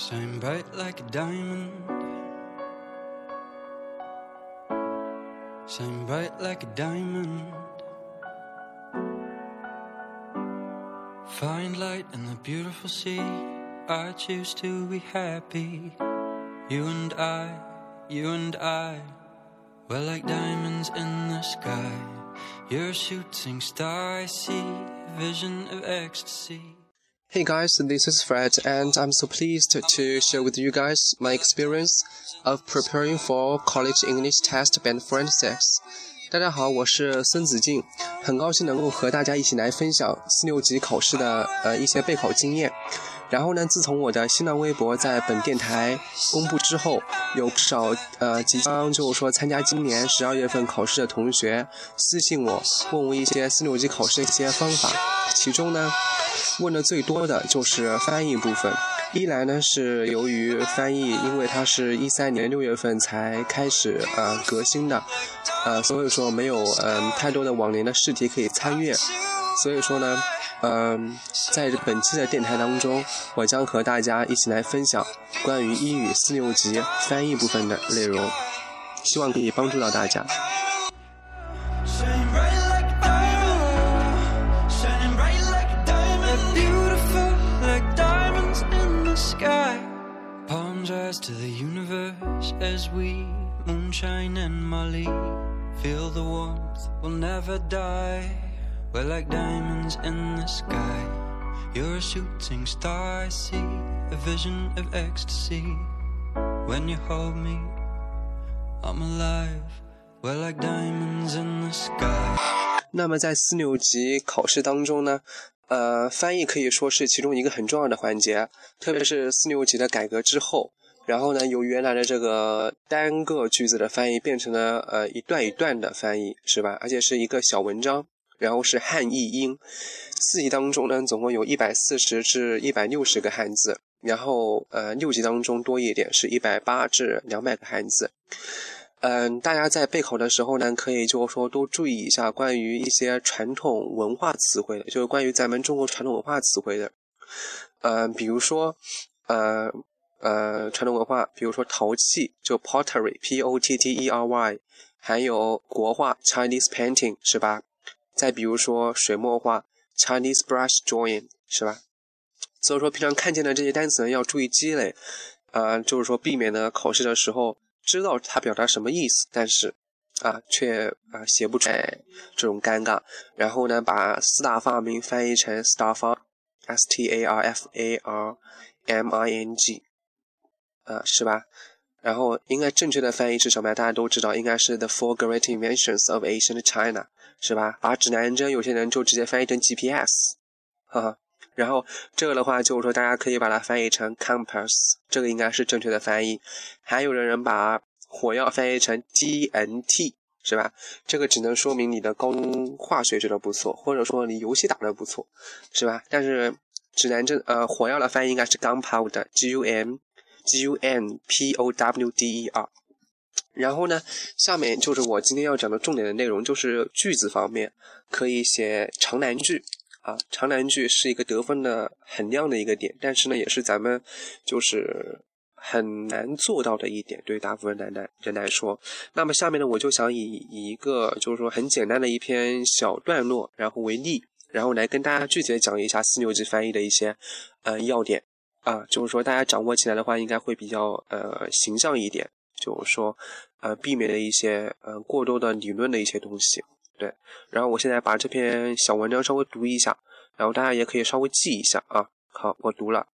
Shine bright like a diamond. Shine bright like a diamond. Find light in the beautiful sea. I choose to be happy. You and I, you and I, we're like diamonds in the sky. You're a shooting star, I see, vision of ecstasy. Hey guys, this is Fred, and I'm so pleased to share with you guys my experience of preparing for college English test band forensics. 大家好，我是孙子静，很高兴能够和大家一起来分享四六级考试的呃一些备考经验。 然后呢，自从我的新浪微博在本电台公布之后，有不少呃即将就是说参加今年十二月份考试的同学私信我，问我一些四六级考试的一些方法。其中呢，问的最多的就是翻译部分。一来呢，是由于翻译，因为它是一三年六月份才开始呃革新的，呃，所以说没有嗯太多的往年的试题可以参阅，所以说呢，嗯，在本期的电台当中，我将和大家一起来分享关于英语四六级翻译部分的内容，希望可以帮助到大家。Shine bright like a diamond. shine bright like a diamond. Beautiful like diamonds in the sky. Palms rise to the universe as we moonshine and Molly. Feel the warmth, we'll never die. We're like diamonds in the sky. You're a shooting star, I see. A vision of ecstasy. When you hold me, I'm alive. We're like diamonds in the sky. 那么在四六级考试当中呢，呃，翻译可以说是其中一个很重要的环节，特别是四六级的改革之后，然后呢，由原来的这个单个句子的翻译变成了呃一段一段的翻译，是吧？而且是一个小文章，然后是汉译英。四级当中呢，总共有一百四十至一百六十个汉字，然后呃六级当中多一点，是一百八至两百个汉字。嗯，大家在备考的时候呢，可以就是说多注意一下关于一些传统文化词汇的，就是关于咱们中国传统文化词汇的。嗯，比如说，呃呃，传统文化，比如说陶器，就 pottery，p o t t e r y，还有国画 Chinese painting，是吧？再比如说水墨画 Chinese brush drawing，是吧？所以说平常看见的这些单词呢，要注意积累，啊、就是说避免呢考试的时候。知道它表达什么意思，但是啊，却啊写不出来，这种尴尬。然后呢，把四大发明翻译成 starfar，s t a r f a r m i n g，啊，是吧？然后应该正确的翻译是什么呀？大家都知道，应该是 the four great inventions of ancient China，是吧？把指南针有些人就直接翻译成 GPS，哈哈。然后这个的话，就是说大家可以把它翻译成 compass，这个应该是正确的翻译。还有的人把火药翻译成 GNT，是吧？这个只能说明你的高中化学学的不错，或者说你游戏打的不错，是吧？但是指南针呃火药的翻译应该是 gunpowder，G U M G U N P O W D E R。然后呢，下面就是我今天要讲的重点的内容，就是句子方面可以写长难句。啊，长难句是一个得分的很亮的一个点，但是呢，也是咱们就是很难做到的一点，对大部分人来人来说。那么下面呢，我就想以以一个就是说很简单的一篇小段落，然后为例，然后来跟大家具体的讲一下四六级翻译的一些呃要点啊，就是说大家掌握起来的话，应该会比较呃形象一点，就是说呃避免了一些呃过多的理论的一些东西。对，然后我现在把这篇小文章稍微读一下，然后大家也可以稍微记一下啊。好，我读了。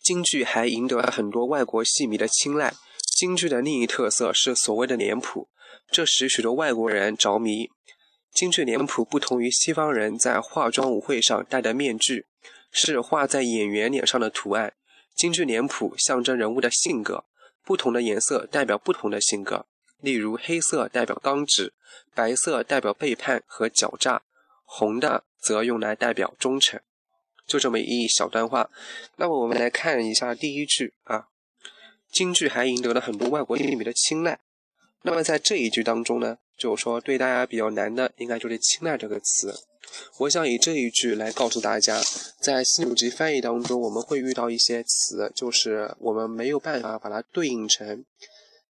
京剧还赢得了很多外国戏迷的青睐。京剧的另一特色是所谓的脸谱，这使许多外国人着迷。京剧脸谱不同于西方人在化妆舞会上戴的面具，是画在演员脸上的图案。京剧脸谱象征人物的性格，不同的颜色代表不同的性格。例如，黑色代表刚直，白色代表背叛和狡诈，红的则用来代表忠诚。就这么一小段话。那么我们来看一下第一句啊，京剧还赢得了很多外国戏迷的青睐。那么在这一句当中呢，就是说对大家比较难的，应该就是“青睐”这个词。我想以这一句来告诉大家，在四六级翻译当中，我们会遇到一些词，就是我们没有办法把它对应成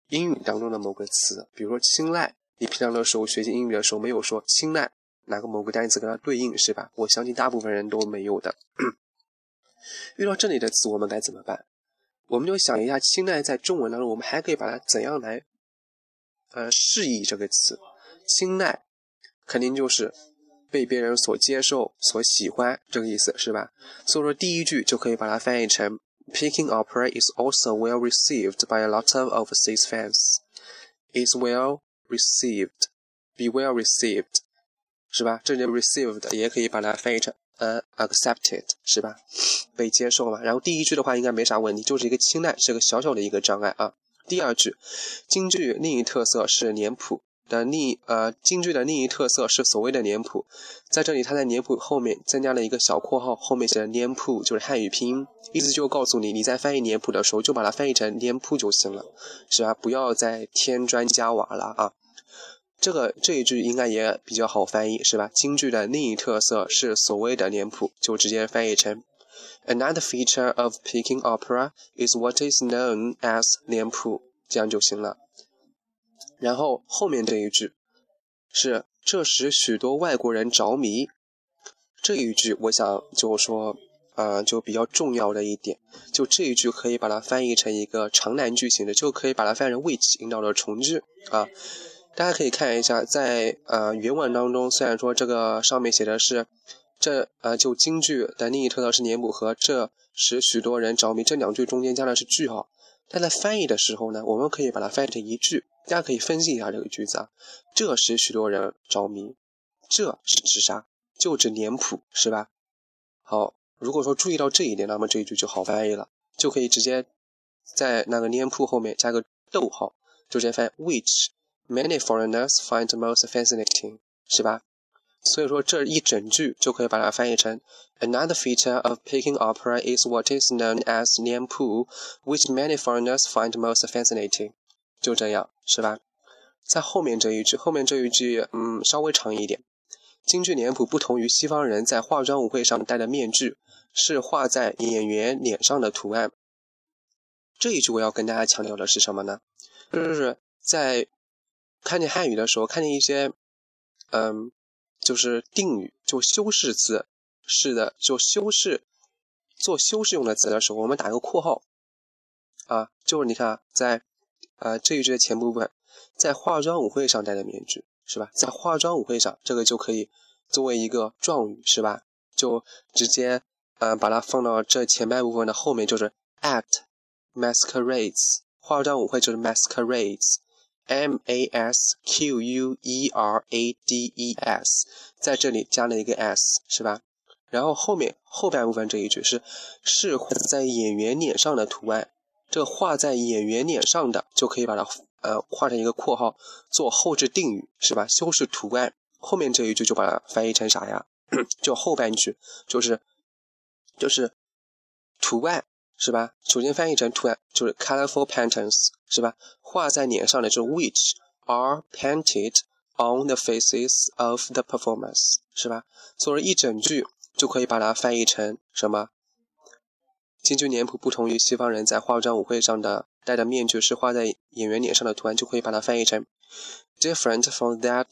英语当中的某个词，比如说青睐。你平常的时候学习英语的时候，没有说青睐哪个某个单词跟它对应，是吧？我相信大部分人都没有的。遇到这里的词，我们该怎么办？我们就想一下，青睐在中文当中，我们还可以把它怎样来呃释义这个词？青睐肯定就是。被别人所接受、所喜欢，这个意思是吧？所以说第一句就可以把它翻译成：Peking opera is also well received by a lot of overseas fans. Is well received, be well received，是吧？这里 received 也可以把它翻译成呃 accepted，是吧？被接受嘛。然后第一句的话应该没啥问题，就是一个青睐，是个小小的一个障碍啊。第二句，京剧另一特色是脸谱。的另呃，京剧的另一特色是所谓的脸谱，在这里，它在脸谱后面增加了一个小括号，后面写的脸谱就是汉语拼音，意思就告诉你，你在翻译脸谱的时候就把它翻译成脸谱就行了，是吧？不要再添砖加瓦了啊！这个这一句应该也比较好翻译，是吧？京剧的另一特色是所谓的脸谱，就直接翻译成 Another feature of Peking opera is what is known as 脸谱，这样就行了。然后后面这一句是这使许多外国人着迷，这一句我想就说，呃，就比较重要的一点，就这一句可以把它翻译成一个长难句型的，就可以把它翻译成 which 引导的重句啊。大家可以看一下，在呃原文当中，虽然说这个上面写的是这呃就京剧的另一特色是年谱和这使许多人着迷这两句中间加的是句号，但在翻译的时候呢，我们可以把它翻译成一句。大家可以分析一下这个句子啊，这使许多人着迷，这是指啥？就指脸谱是吧？好，如果说注意到这一点，那么这一句就好翻译了，就可以直接在那个脸谱后面加个逗号，就直接翻译 which many foreigners find most fascinating，是吧？所以说这一整句就可以把它翻译成 Another feature of Peking opera is what is known as 脸谱，which many foreigners find most fascinating。就这样，是吧？在后面这一句，后面这一句，嗯，稍微长一点。京剧脸谱不同于西方人在化妆舞会上戴的面具，是画在演员脸上的图案。这一句我要跟大家强调的是什么呢？就是在看见汉语的时候，看见一些，嗯，就是定语，就修饰词，是的，就修饰做修饰用的词的时候，我们打个括号，啊，就是你看在。啊，这一句的前部分，在化妆舞会上戴的面具，是吧？在化妆舞会上，这个就可以作为一个状语，是吧？就直接，呃，把它放到这前半部分的后面，就是 at masquerades，化妆舞会就是 masquerades，m a s q u e r a d e s，在这里加了一个 s，是吧？然后后面后半部分这一句是是在演员脸上的图案。这画在演员脸上的，就可以把它呃画成一个括号，做后置定语是吧？修饰图案，后面这一句就把它翻译成啥呀？就后半句就是就是图案是吧？首先翻译成图案就是 colorful patterns 是吧？画在脸上的就是 which are painted on the faces of the performers 是吧？所以一整句就可以把它翻译成什么？京剧脸谱不同于西方人在化妆舞会上的戴的面具是画在演员脸上的图案，就可以把它翻译成 different from that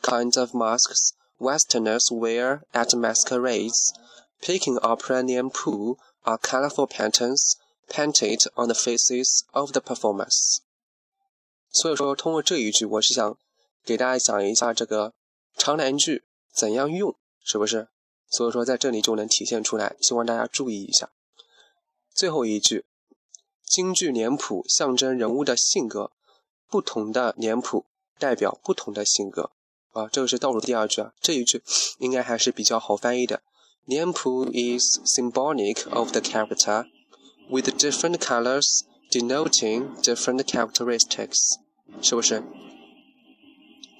kind of masks Westerners wear at masquerades. Peking opera 脸谱 are colorful patterns painted on the faces of the performers. 所以说，通过这一句，我是想给大家讲一下这个长难句怎样用，是不是？所以说，在这里就能体现出来，希望大家注意一下。最后一句，京剧脸谱象征人物的性格，不同的脸谱代表不同的性格啊，这个是倒数第二句啊，这一句应该还是比较好翻译的。脸谱 is symbolic of the character with different colors denoting different characteristics，是不是？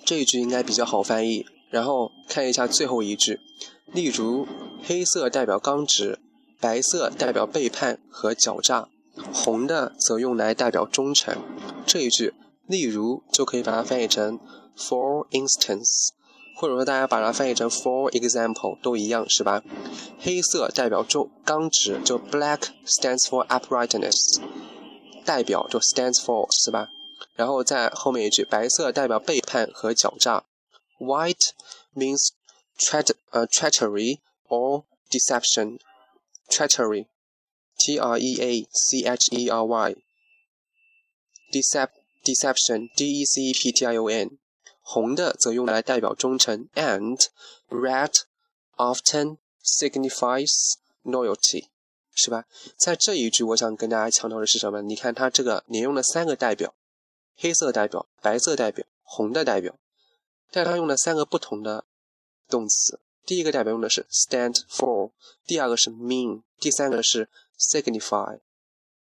这一句应该比较好翻译。然后看一下最后一句，例如黑色代表刚直。白色代表背叛和狡诈，红的则用来代表忠诚。这一句，例如就可以把它翻译成 For instance, 或者说大家把它翻译成 for example 都一样是吧？黑色代表重刚直，就 black stands for uprightness，代表就 stands for 是吧？然后在后面一句，白色代表背叛和狡诈，white means tre 呃 treachery or deception treachery，t r e a c h e r y，decep deception d e c e p t i o n。红的则用来代表忠诚，and red often signifies loyalty，是吧？在这一句，我想跟大家强调的是什么？你看它这个连用了三个代表，黑色代表、白色代表、红的代表，但它用了三个不同的动词。第一个代表用的是 stand for，第二个是 mean，第三个是 signify，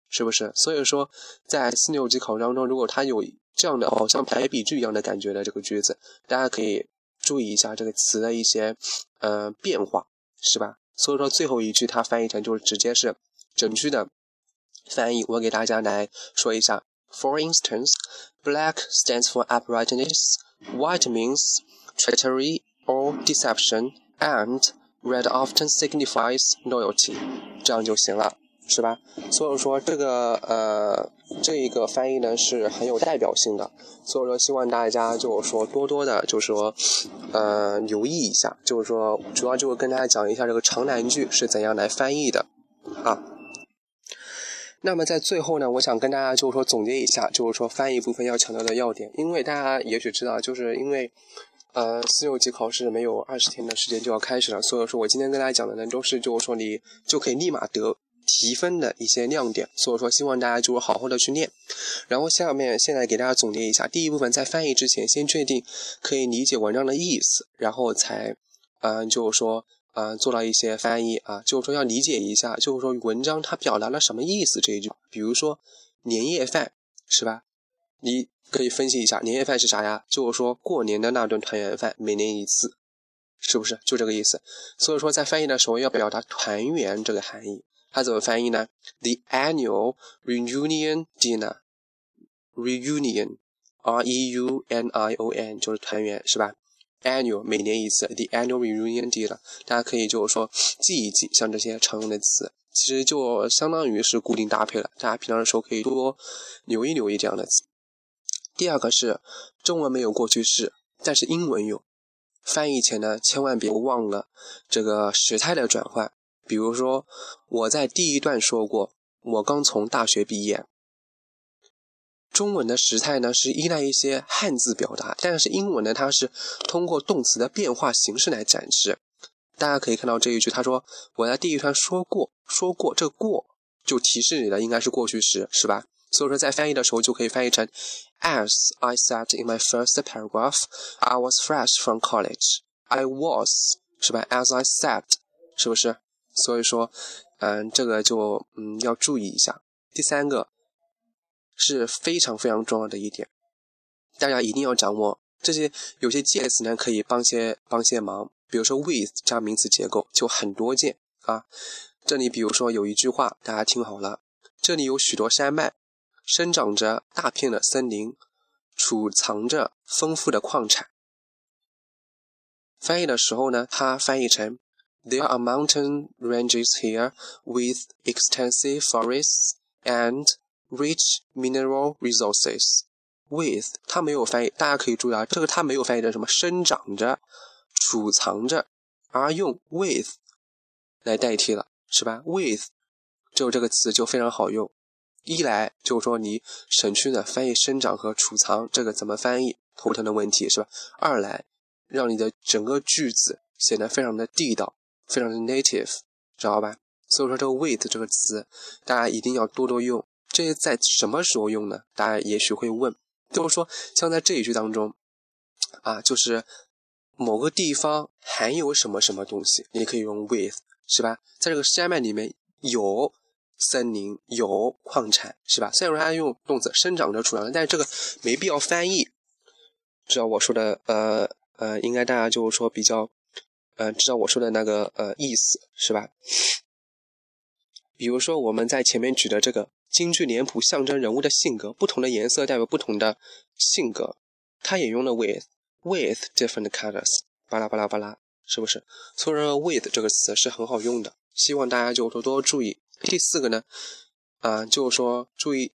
是不是？所以说，在四六级考当中，如果它有这样的好像排比句一样的感觉的这个句子，大家可以注意一下这个词的一些呃变化，是吧？所以说最后一句它翻译成就是直接是整句的翻译。我给大家来说一下：For instance, black stands for uprightness, white means treachery or deception, and red often signifies loyalty。这样就行了。是吧？所以说这个呃，这一个翻译呢是很有代表性的。所以说希望大家就是说多多的，就是说呃留意一下，就是说主要就是跟大家讲一下这个长难句是怎样来翻译的啊。那么在最后呢，我想跟大家就是说总结一下，就是说翻译部分要强调的要点。因为大家也许知道，就是因为呃四六级考试没有二十天的时间就要开始了，所以说我今天跟大家讲的呢都是就是说你就可以立马得。提分的一些亮点，所以说希望大家就是好好的去练。然后下面现在给大家总结一下，第一部分在翻译之前，先确定可以理解文章的意思，然后才，嗯，就是说，嗯，做到一些翻译啊，就是说要理解一下，就是说文章它表达了什么意思这一句。比如说年夜饭是吧？你可以分析一下年夜饭是啥呀？就是说过年的那顿团圆饭，每年一次，是不是就这个意思？所以说在翻译的时候要表达团圆这个含义。它怎么翻译呢？The annual reunion dinner，reunion，r e u n i o n，就是团圆，是吧？annual 每年一次，the annual reunion dinner，大家可以就是说记一记，像这些常用的词，其实就相当于是固定搭配了。大家平常的时候可以多留意留意这样的词。第二个是中文没有过去式，但是英文有。翻译前呢，千万别忘了这个时态的转换。比如说，我在第一段说过，我刚从大学毕业。中文的时态呢是依赖一些汉字表达，但是英文呢它是通过动词的变化形式来展示。大家可以看到这一句，他说我在第一段说过，说过这过就提示你的应该是过去时，是吧？所以说在翻译的时候就可以翻译成 As I said in my first paragraph, I was fresh from college. I was 是吧？As I said 是不是？所以说，嗯，这个就嗯要注意一下。第三个是非常非常重要的一点，大家一定要掌握这些。有些介词呢可以帮些帮些忙，比如说 with 加名词结构就很多见啊。这里比如说有一句话，大家听好了：这里有许多山脉，生长着大片的森林，储藏着丰富的矿产。翻译的时候呢，它翻译成。There are mountain ranges here with extensive forests and rich mineral resources. With 它没有翻译，大家可以注意啊，这个它没有翻译成什么生长着、储藏着，而用 with 来代替了，是吧？With 就这个词就非常好用。一来就是说你省去了翻译生长和储藏这个怎么翻译头疼的问题，是吧？二来让你的整个句子显得非常的地道。非常的 native，知道吧？所以说这个 with 这个词，大家一定要多多用。这些在什么时候用呢？大家也许会问，就是说像在这一句当中，啊，就是某个地方含有什么什么东西，你可以用 with，是吧？在这个山脉里面有森林，有矿产，是吧？虽然说它用动词生长着、储藏着，但是这个没必要翻译。知道我说的，呃呃，应该大家就是说比较。嗯，知道我说的那个呃意思是吧？比如说我们在前面举的这个京剧脸谱象征人物的性格，不同的颜色代表不同的性格，它也用了 with with different colors，巴拉巴拉巴拉，是不是？所以说 with 这个词是很好用的，希望大家就多多注意。第四个呢，啊，就是说注意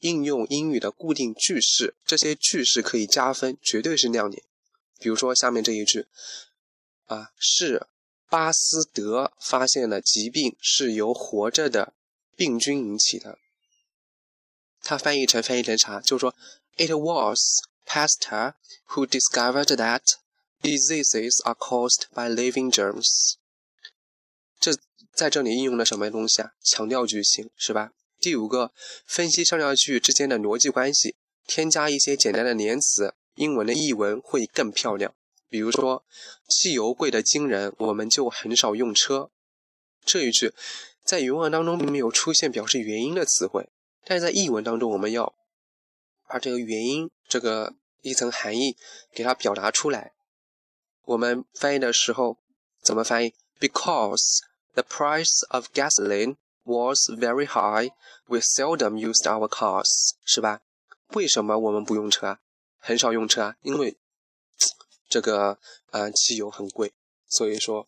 应用英语的固定句式，这些句式可以加分，绝对是亮点。比如说下面这一句，啊，是巴斯德发现了疾病是由活着的病菌引起的。它翻译成翻译成啥？就是说，It was Pasteur who discovered that diseases are caused by living germs。在这里应用了什么东西啊？强调句型是吧？第五个，分析上下句之间的逻辑关系，添加一些简单的连词，英文的译文会更漂亮。比如说，汽油贵得惊人，我们就很少用车。这一句在原文当中并没有出现表示原因的词汇。但是在译文当中，我们要把这个原因、这个一层含义给它表达出来。我们翻译的时候怎么翻译？Because the price of gasoline was very high, we seldom used our cars，是吧？为什么我们不用车啊？很少用车啊？因为这个呃汽油很贵，所以说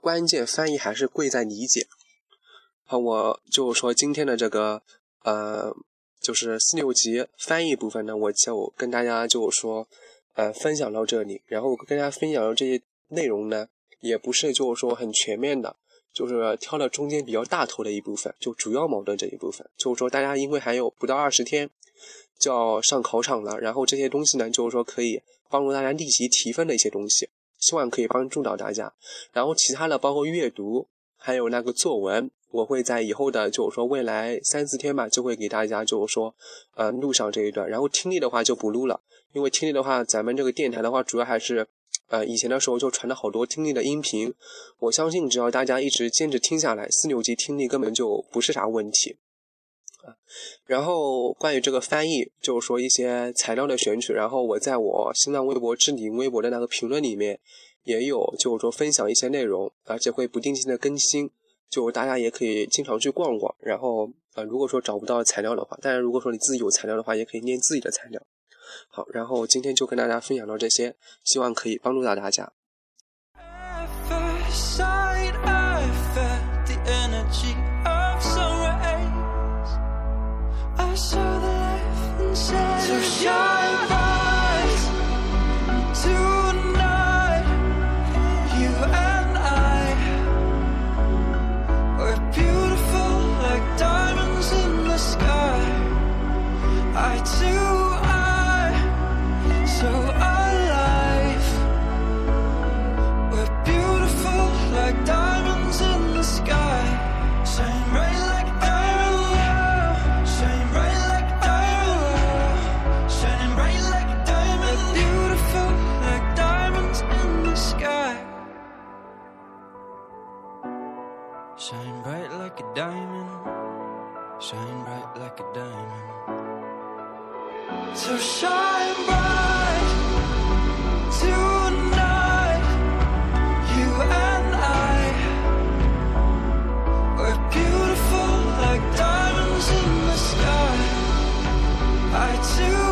关键翻译还是贵在理解。好，我就说今天的这个。呃，就是四六级翻译部分呢，我就跟大家就说，呃，分享到这里。然后跟大家分享的这些内容呢，也不是就是说很全面的，就是挑了中间比较大头的一部分，就主要矛盾这一部分。就是说大家因为还有不到二十天就要上考场了，然后这些东西呢，就是说可以帮助大家立即提分的一些东西，希望可以帮助到大家。然后其他的包括阅读，还有那个作文。我会在以后的，就是说未来三四天吧，就会给大家就是说，呃，录上这一段。然后听力的话就不录了，因为听力的话，咱们这个电台的话，主要还是，呃，以前的时候就传了好多听力的音频。我相信只要大家一直坚持听下来，四六级听力根本就不是啥问题。啊，然后关于这个翻译，就是说一些材料的选取，然后我在我新浪微博置顶微博的那个评论里面，也有就是说分享一些内容，而且会不定期的更新。就大家也可以经常去逛逛，然后呃，如果说找不到材料的话，当然如果说你自己有材料的话，也可以念自己的材料。好，然后今天就跟大家分享到这些，希望可以帮助到大家。Shine bright like a diamond. Shine bright like a diamond. So shine bright tonight. You and I, we're beautiful like diamonds in the sky. I too.